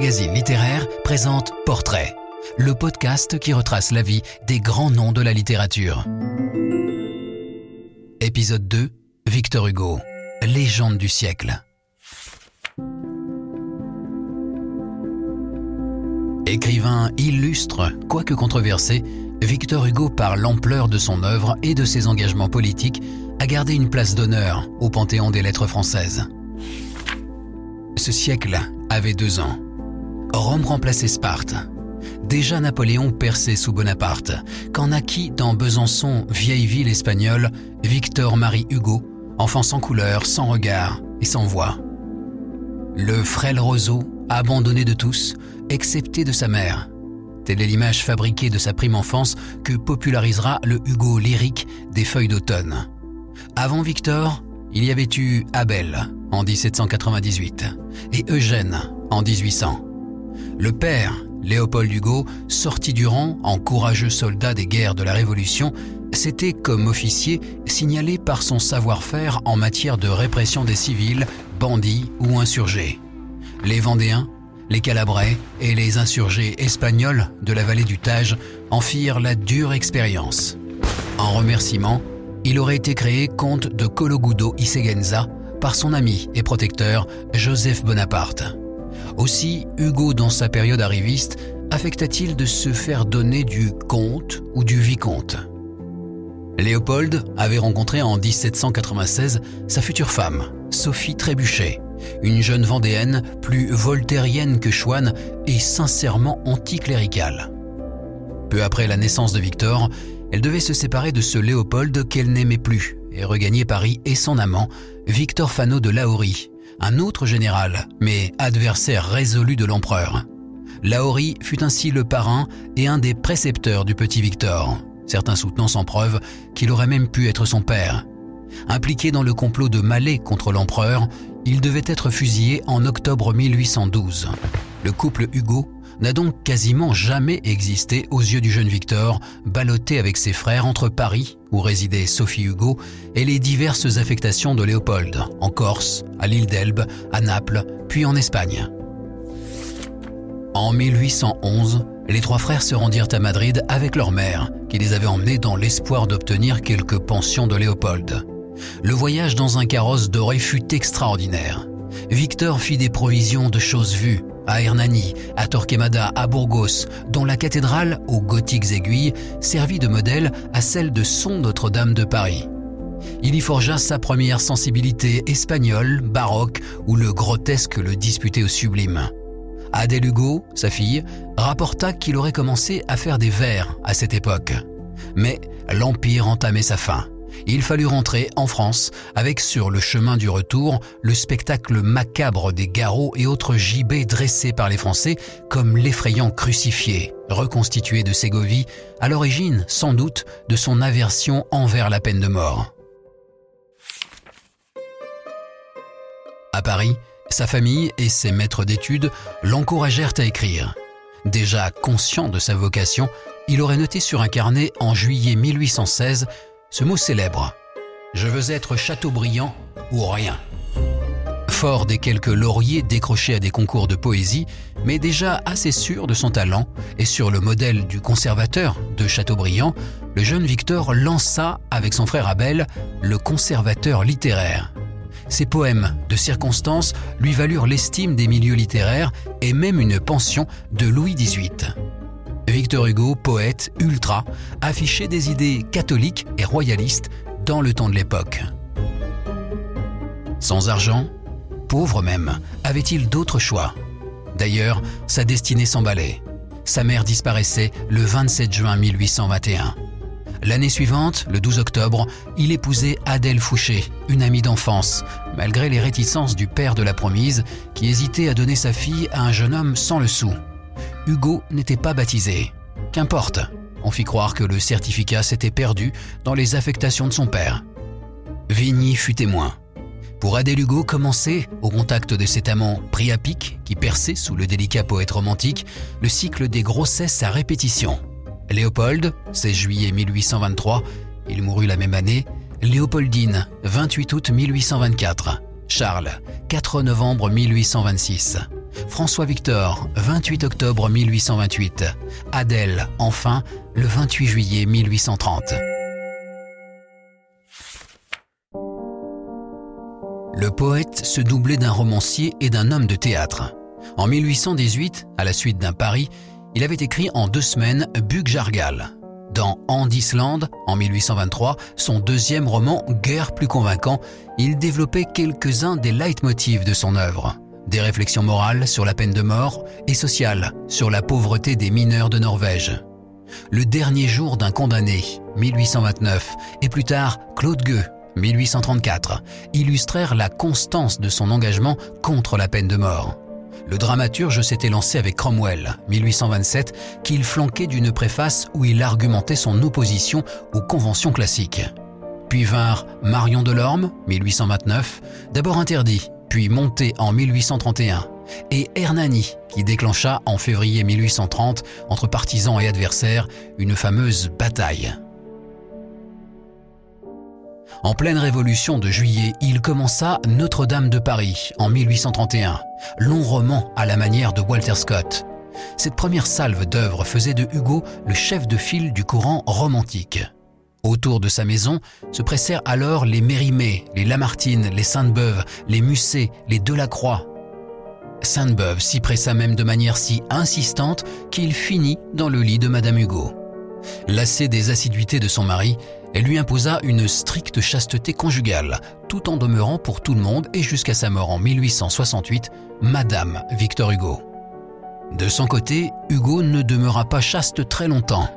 magazine littéraire présente Portrait, le podcast qui retrace la vie des grands noms de la littérature. Épisode 2, Victor Hugo, légende du siècle. Écrivain illustre, quoique controversé, Victor Hugo, par l'ampleur de son œuvre et de ses engagements politiques, a gardé une place d'honneur au panthéon des lettres françaises. Ce siècle avait deux ans. Rome remplaçait Sparte. Déjà Napoléon perçait sous Bonaparte, quand naquit dans Besançon, vieille ville espagnole, Victor-Marie Hugo, enfant sans couleur, sans regard et sans voix. Le frêle roseau, abandonné de tous, excepté de sa mère. Telle est l'image fabriquée de sa prime enfance que popularisera le Hugo lyrique des feuilles d'automne. Avant Victor, il y avait eu Abel en 1798 et Eugène en 1800. Le père, Léopold Hugo, sorti du rang en courageux soldat des guerres de la Révolution, s'était comme officier signalé par son savoir-faire en matière de répression des civils, bandits ou insurgés. Les Vendéens, les Calabrais et les insurgés espagnols de la vallée du Tage en firent la dure expérience. En remerciement, il aurait été créé comte de Cologudo y Seguenza par son ami et protecteur Joseph Bonaparte. Aussi, Hugo, dans sa période arriviste, affecta-t-il de se faire donner du comte ou du vicomte? Léopold avait rencontré en 1796 sa future femme, Sophie Trébuchet, une jeune vendéenne plus voltairienne que chouane et sincèrement anticléricale. Peu après la naissance de Victor, elle devait se séparer de ce Léopold qu'elle n'aimait plus et regagner Paris et son amant, Victor Fano de Lahorie, un autre général, mais adversaire résolu de l'empereur. Lahorie fut ainsi le parrain et un des précepteurs du petit Victor, certains soutenant sans preuve qu'il aurait même pu être son père. Impliqué dans le complot de Malais contre l'empereur, il devait être fusillé en octobre 1812. Le couple Hugo n'a donc quasiment jamais existé aux yeux du jeune Victor, ballotté avec ses frères entre Paris, où résidait Sophie Hugo, et les diverses affectations de Léopold, en Corse, à l'île d'Elbe, à Naples, puis en Espagne. En 1811, les trois frères se rendirent à Madrid avec leur mère, qui les avait emmenés dans l'espoir d'obtenir quelques pensions de Léopold. Le voyage dans un carrosse doré fut extraordinaire. Victor fit des provisions de choses vues, à Hernani, à Torquemada, à Burgos, dont la cathédrale, aux gothiques aiguilles, servit de modèle à celle de son Notre-Dame de Paris. Il y forgea sa première sensibilité espagnole, baroque, où le grotesque le disputait au sublime. Adèle Hugo, sa fille, rapporta qu'il aurait commencé à faire des vers à cette époque. Mais l'Empire entamait sa fin il fallut rentrer en France avec sur le chemin du retour le spectacle macabre des garrots et autres gibets dressés par les Français comme l'effrayant crucifié, reconstitué de Ségovie, à l'origine sans doute de son aversion envers la peine de mort. À Paris, sa famille et ses maîtres d'études l'encouragèrent à écrire. Déjà conscient de sa vocation, il aurait noté sur un carnet en juillet 1816 ce mot célèbre. Je veux être Chateaubriand ou rien. Fort des quelques lauriers décrochés à des concours de poésie, mais déjà assez sûr de son talent, et sur le modèle du conservateur de Chateaubriand, le jeune Victor lança, avec son frère Abel, le conservateur littéraire. Ses poèmes de circonstance lui valurent l'estime des milieux littéraires et même une pension de Louis XVIII. Victor Hugo, poète ultra, affichait des idées catholiques et royalistes dans le temps de l'époque. Sans argent, pauvre même, avait-il d'autres choix? D'ailleurs, sa destinée s'emballait. Sa mère disparaissait le 27 juin 1821. L'année suivante, le 12 octobre, il épousait Adèle Fouché, une amie d'enfance, malgré les réticences du père de la promise, qui hésitait à donner sa fille à un jeune homme sans le sou. Hugo n'était pas baptisé. Qu'importe, on fit croire que le certificat s'était perdu dans les affectations de son père. Vigny fut témoin. Pour Adèle Hugo commençait, au contact de cet amant pris à pic qui perçait sous le délicat poète romantique, le cycle des grossesses à répétition. Léopold, 16 juillet 1823, il mourut la même année, Léopoldine, 28 août 1824, Charles, 4 novembre 1826. François Victor, 28 octobre 1828. Adèle, enfin, le 28 juillet 1830. Le poète se doublait d'un romancier et d'un homme de théâtre. En 1818, à la suite d'un pari, il avait écrit en deux semaines Bug Jargal. Dans Andisland, en 1823, son deuxième roman, guère plus convaincant, il développait quelques-uns des leitmotivs de son œuvre. Des réflexions morales sur la peine de mort et sociales sur la pauvreté des mineurs de Norvège. Le dernier jour d'un condamné, 1829, et plus tard Claude Gueux, 1834, illustrèrent la constance de son engagement contre la peine de mort. Le dramaturge s'était lancé avec Cromwell, 1827, qu'il flanquait d'une préface où il argumentait son opposition aux conventions classiques. Puis vinrent Marion Delorme, 1829, d'abord interdit, puis monté en 1831, et Hernani, qui déclencha en février 1830, entre partisans et adversaires, une fameuse bataille. En pleine révolution de juillet, il commença Notre-Dame de Paris en 1831, long roman à la manière de Walter Scott. Cette première salve d'œuvres faisait de Hugo le chef de file du courant romantique. Autour de sa maison se pressèrent alors les Mérimée, les Lamartine, les Sainte-Beuve, les Musset, les Delacroix. Sainte-Beuve s'y pressa même de manière si insistante qu'il finit dans le lit de Madame Hugo. Lassée des assiduités de son mari, elle lui imposa une stricte chasteté conjugale, tout en demeurant pour tout le monde et jusqu'à sa mort en 1868, Madame Victor Hugo. De son côté, Hugo ne demeura pas chaste très longtemps.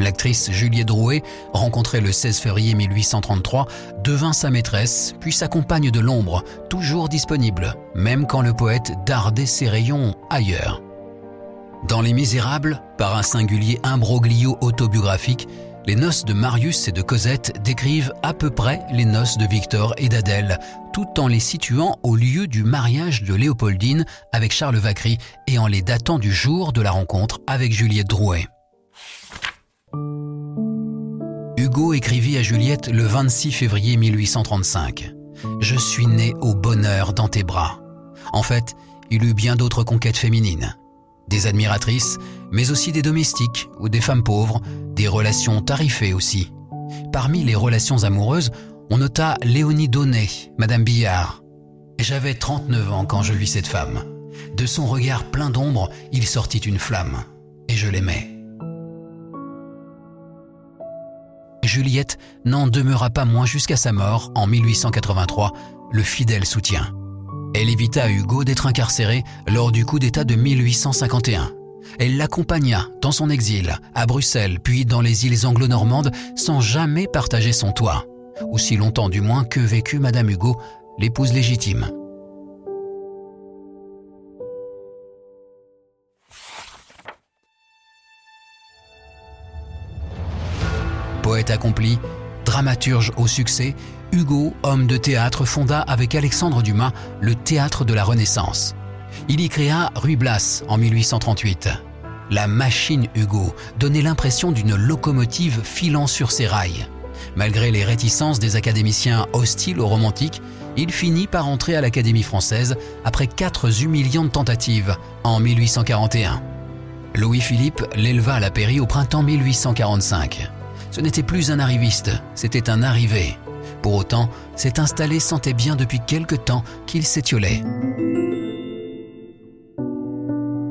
L'actrice Juliette Drouet, rencontrée le 16 février 1833, devint sa maîtresse, puis sa compagne de l'ombre, toujours disponible, même quand le poète dardait ses rayons ailleurs. Dans Les Misérables, par un singulier imbroglio autobiographique, les noces de Marius et de Cosette décrivent à peu près les noces de Victor et d'Adèle, tout en les situant au lieu du mariage de Léopoldine avec Charles Vacry et en les datant du jour de la rencontre avec Juliette Drouet. Hugo écrivit à Juliette le 26 février 1835. Je suis né au bonheur dans tes bras. En fait, il eut bien d'autres conquêtes féminines des admiratrices, mais aussi des domestiques ou des femmes pauvres, des relations tarifées aussi. Parmi les relations amoureuses, on nota Léonie Donnet, Madame Billard. J'avais 39 ans quand je vis cette femme. De son regard plein d'ombre, il sortit une flamme, et je l'aimais. Juliette n'en demeura pas moins jusqu'à sa mort en 1883, le fidèle soutien. Elle évita Hugo d'être incarcéré lors du coup d'État de 1851. Elle l'accompagna dans son exil, à Bruxelles, puis dans les îles anglo-normandes, sans jamais partager son toit. Aussi longtemps du moins que vécut Madame Hugo, l'épouse légitime. Poète accompli, dramaturge au succès, Hugo, homme de théâtre, fonda avec Alexandre Dumas le Théâtre de la Renaissance. Il y créa Ruy Blas en 1838. La machine Hugo donnait l'impression d'une locomotive filant sur ses rails. Malgré les réticences des académiciens hostiles aux romantiques, il finit par entrer à l'Académie française après quatre humiliantes tentatives en 1841. Louis-Philippe l'éleva à la pairie au printemps 1845. Ce n'était plus un arriviste, c'était un arrivé. Pour autant, s'est installé sentait bien depuis quelque temps qu'il s'étiolait.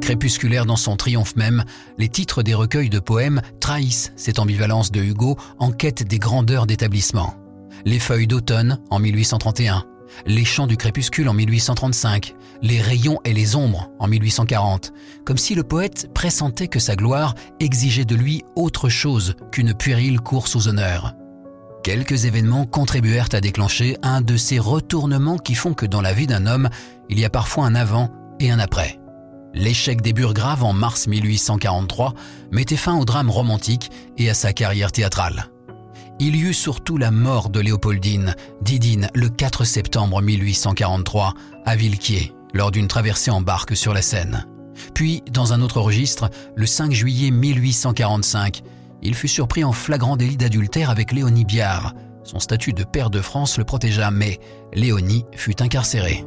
Crépusculaire dans son triomphe même, les titres des recueils de poèmes trahissent cette ambivalence de Hugo en quête des grandeurs d'établissement. Les feuilles d'automne en 1831, les chants du crépuscule en 1835, les rayons et les ombres en 1840, comme si le poète pressentait que sa gloire exigeait de lui autre chose qu'une puérile course aux honneurs. Quelques événements contribuèrent à déclencher un de ces retournements qui font que dans la vie d'un homme, il y a parfois un avant et un après. L'échec des Burgraves en mars 1843 mettait fin au drame romantique et à sa carrière théâtrale. Il y eut surtout la mort de Léopoldine, Didine, le 4 septembre 1843, à Villequier, lors d'une traversée en barque sur la Seine. Puis, dans un autre registre, le 5 juillet 1845, il fut surpris en flagrant délit d'adultère avec Léonie Biard. Son statut de père de France le protégea, mais Léonie fut incarcérée.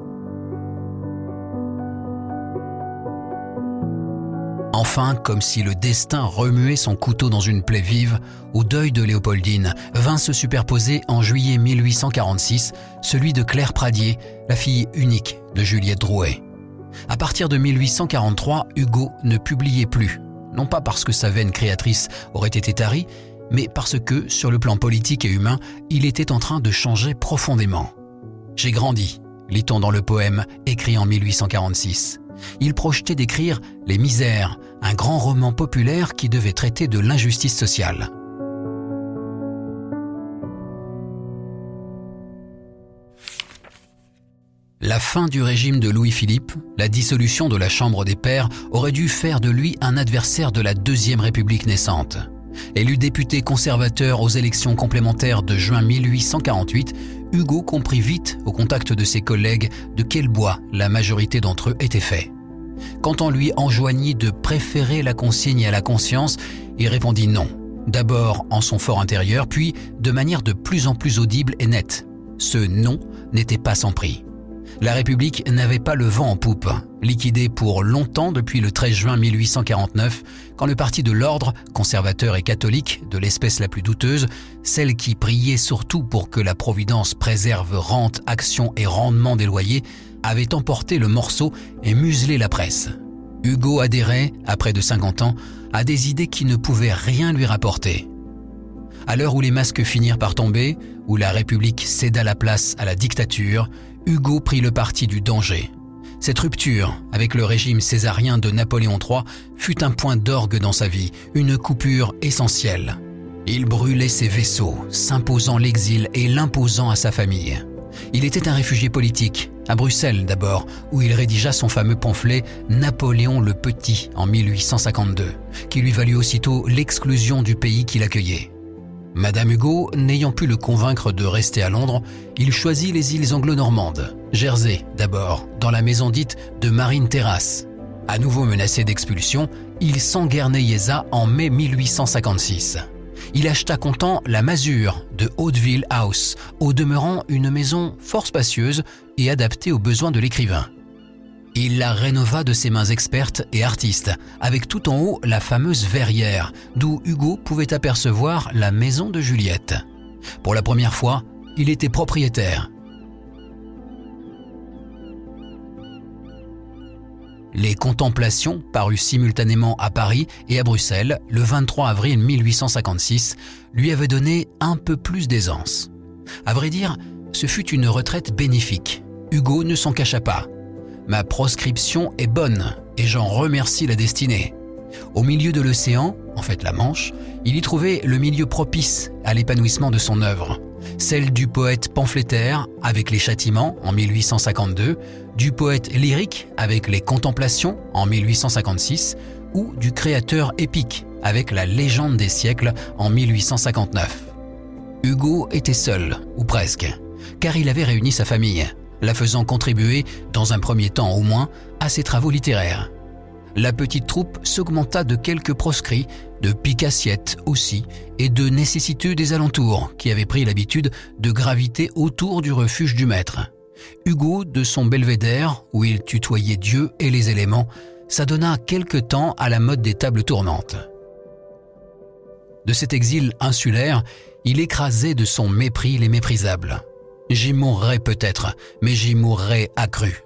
Enfin, comme si le destin remuait son couteau dans une plaie vive, au deuil de Léopoldine vint se superposer en juillet 1846 celui de Claire Pradier, la fille unique de Juliette Drouet. À partir de 1843, Hugo ne publiait plus, non pas parce que sa veine créatrice aurait été tarie, mais parce que, sur le plan politique et humain, il était en train de changer profondément. J'ai grandi, lit-on dans le poème écrit en 1846 il projetait d'écrire Les Misères, un grand roman populaire qui devait traiter de l'injustice sociale. La fin du régime de Louis-Philippe, la dissolution de la Chambre des Pairs aurait dû faire de lui un adversaire de la Deuxième République naissante. Élu député conservateur aux élections complémentaires de juin 1848, Hugo comprit vite, au contact de ses collègues, de quel bois la majorité d'entre eux étaient faits. Quand on lui enjoignit de préférer la consigne à la conscience, il répondit non. D'abord en son fort intérieur, puis de manière de plus en plus audible et nette. Ce non n'était pas sans prix. La République n'avait pas le vent en poupe, liquidée pour longtemps depuis le 13 juin 1849, quand le parti de l'ordre, conservateur et catholique, de l'espèce la plus douteuse, celle qui priait surtout pour que la Providence préserve rente, action et rendement des loyers, avait emporté le morceau et muselé la presse. Hugo adhérait, après de 50 ans, à des idées qui ne pouvaient rien lui rapporter. À l'heure où les masques finirent par tomber, où la République céda la place à la dictature, Hugo prit le parti du danger. Cette rupture avec le régime césarien de Napoléon III fut un point d'orgue dans sa vie, une coupure essentielle. Il brûlait ses vaisseaux, s'imposant l'exil et l'imposant à sa famille. Il était un réfugié politique, à Bruxelles d'abord, où il rédigea son fameux pamphlet Napoléon le Petit en 1852, qui lui valut aussitôt l'exclusion du pays qui l'accueillait. Madame Hugo, n'ayant pu le convaincre de rester à Londres, il choisit les îles anglo-normandes, Jersey d'abord, dans la maison dite de Marine Terrasse. À nouveau menacé d'expulsion, il s'enguerneyesa en mai 1856. Il acheta content la masure de Hauteville House, au demeurant une maison fort spacieuse et adaptée aux besoins de l'écrivain. Il la rénova de ses mains expertes et artistes, avec tout en haut la fameuse verrière, d'où Hugo pouvait apercevoir la maison de Juliette. Pour la première fois, il était propriétaire. Les Contemplations, parues simultanément à Paris et à Bruxelles le 23 avril 1856, lui avaient donné un peu plus d'aisance. À vrai dire, ce fut une retraite bénéfique. Hugo ne s'en cacha pas. Ma proscription est bonne et j'en remercie la destinée. Au milieu de l'océan, en fait la Manche, il y trouvait le milieu propice à l'épanouissement de son œuvre. Celle du poète pamphlétaire avec les châtiments en 1852, du poète lyrique avec les contemplations en 1856 ou du créateur épique avec la légende des siècles en 1859. Hugo était seul, ou presque, car il avait réuni sa famille la faisant contribuer, dans un premier temps au moins, à ses travaux littéraires. La petite troupe s'augmenta de quelques proscrits, de picassiettes aussi, et de nécessiteux des alentours, qui avaient pris l'habitude de graviter autour du refuge du maître. Hugo, de son belvédère, où il tutoyait Dieu et les éléments, s'adonna quelque temps à la mode des tables tournantes. De cet exil insulaire, il écrasait de son mépris les méprisables. J'y mourrai peut-être, mais j'y mourrai accru.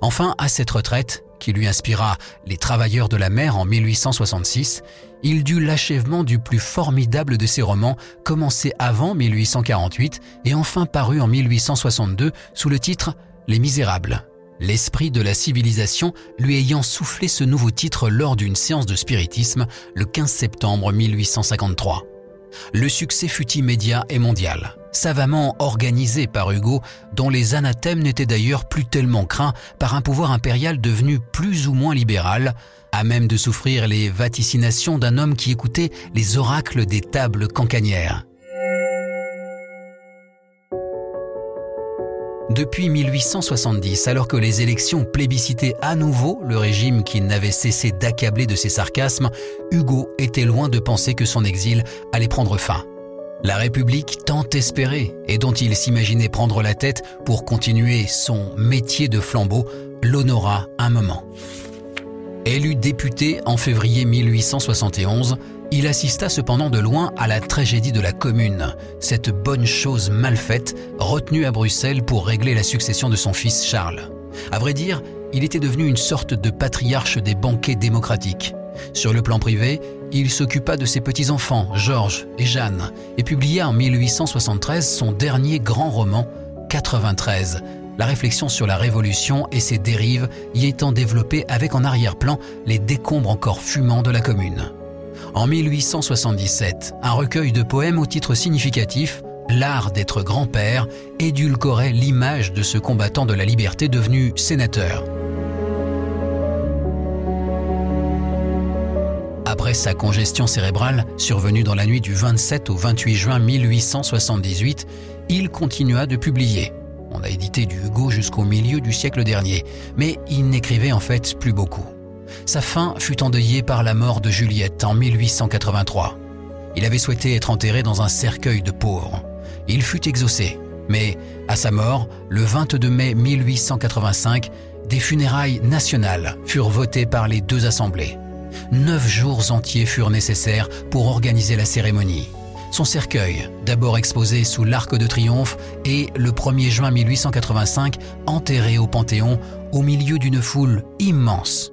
Enfin, à cette retraite, qui lui inspira Les Travailleurs de la mer en 1866, il dut l'achèvement du plus formidable de ses romans, commencé avant 1848 et enfin paru en 1862 sous le titre Les Misérables. L'esprit de la civilisation lui ayant soufflé ce nouveau titre lors d'une séance de spiritisme le 15 septembre 1853. Le succès fut immédiat et mondial savamment organisé par Hugo, dont les anathèmes n'étaient d'ailleurs plus tellement craints par un pouvoir impérial devenu plus ou moins libéral, à même de souffrir les vaticinations d'un homme qui écoutait les oracles des tables cancanières. Depuis 1870, alors que les élections plébiscitaient à nouveau le régime qui n'avait cessé d'accabler de ses sarcasmes, Hugo était loin de penser que son exil allait prendre fin. La République tant espérée et dont il s'imaginait prendre la tête pour continuer son métier de flambeau l'honora un moment. Élu député en février 1871, il assista cependant de loin à la tragédie de la Commune, cette bonne chose mal faite, retenue à Bruxelles pour régler la succession de son fils Charles. À vrai dire, il était devenu une sorte de patriarche des banquets démocratiques. Sur le plan privé, il s'occupa de ses petits-enfants, Georges et Jeanne, et publia en 1873 son dernier grand roman, 93, la réflexion sur la Révolution et ses dérives y étant développée avec en arrière-plan les décombres encore fumants de la Commune. En 1877, un recueil de poèmes au titre significatif, L'art d'être grand-père, édulcorait l'image de ce combattant de la liberté devenu sénateur. Après sa congestion cérébrale, survenue dans la nuit du 27 au 28 juin 1878, il continua de publier. On a édité du Hugo jusqu'au milieu du siècle dernier, mais il n'écrivait en fait plus beaucoup. Sa fin fut endeuillée par la mort de Juliette en 1883. Il avait souhaité être enterré dans un cercueil de pauvres. Il fut exaucé, mais à sa mort, le 22 mai 1885, des funérailles nationales furent votées par les deux assemblées. Neuf jours entiers furent nécessaires pour organiser la cérémonie. Son cercueil, d'abord exposé sous l'Arc de Triomphe, et le 1er juin 1885 enterré au Panthéon au milieu d'une foule immense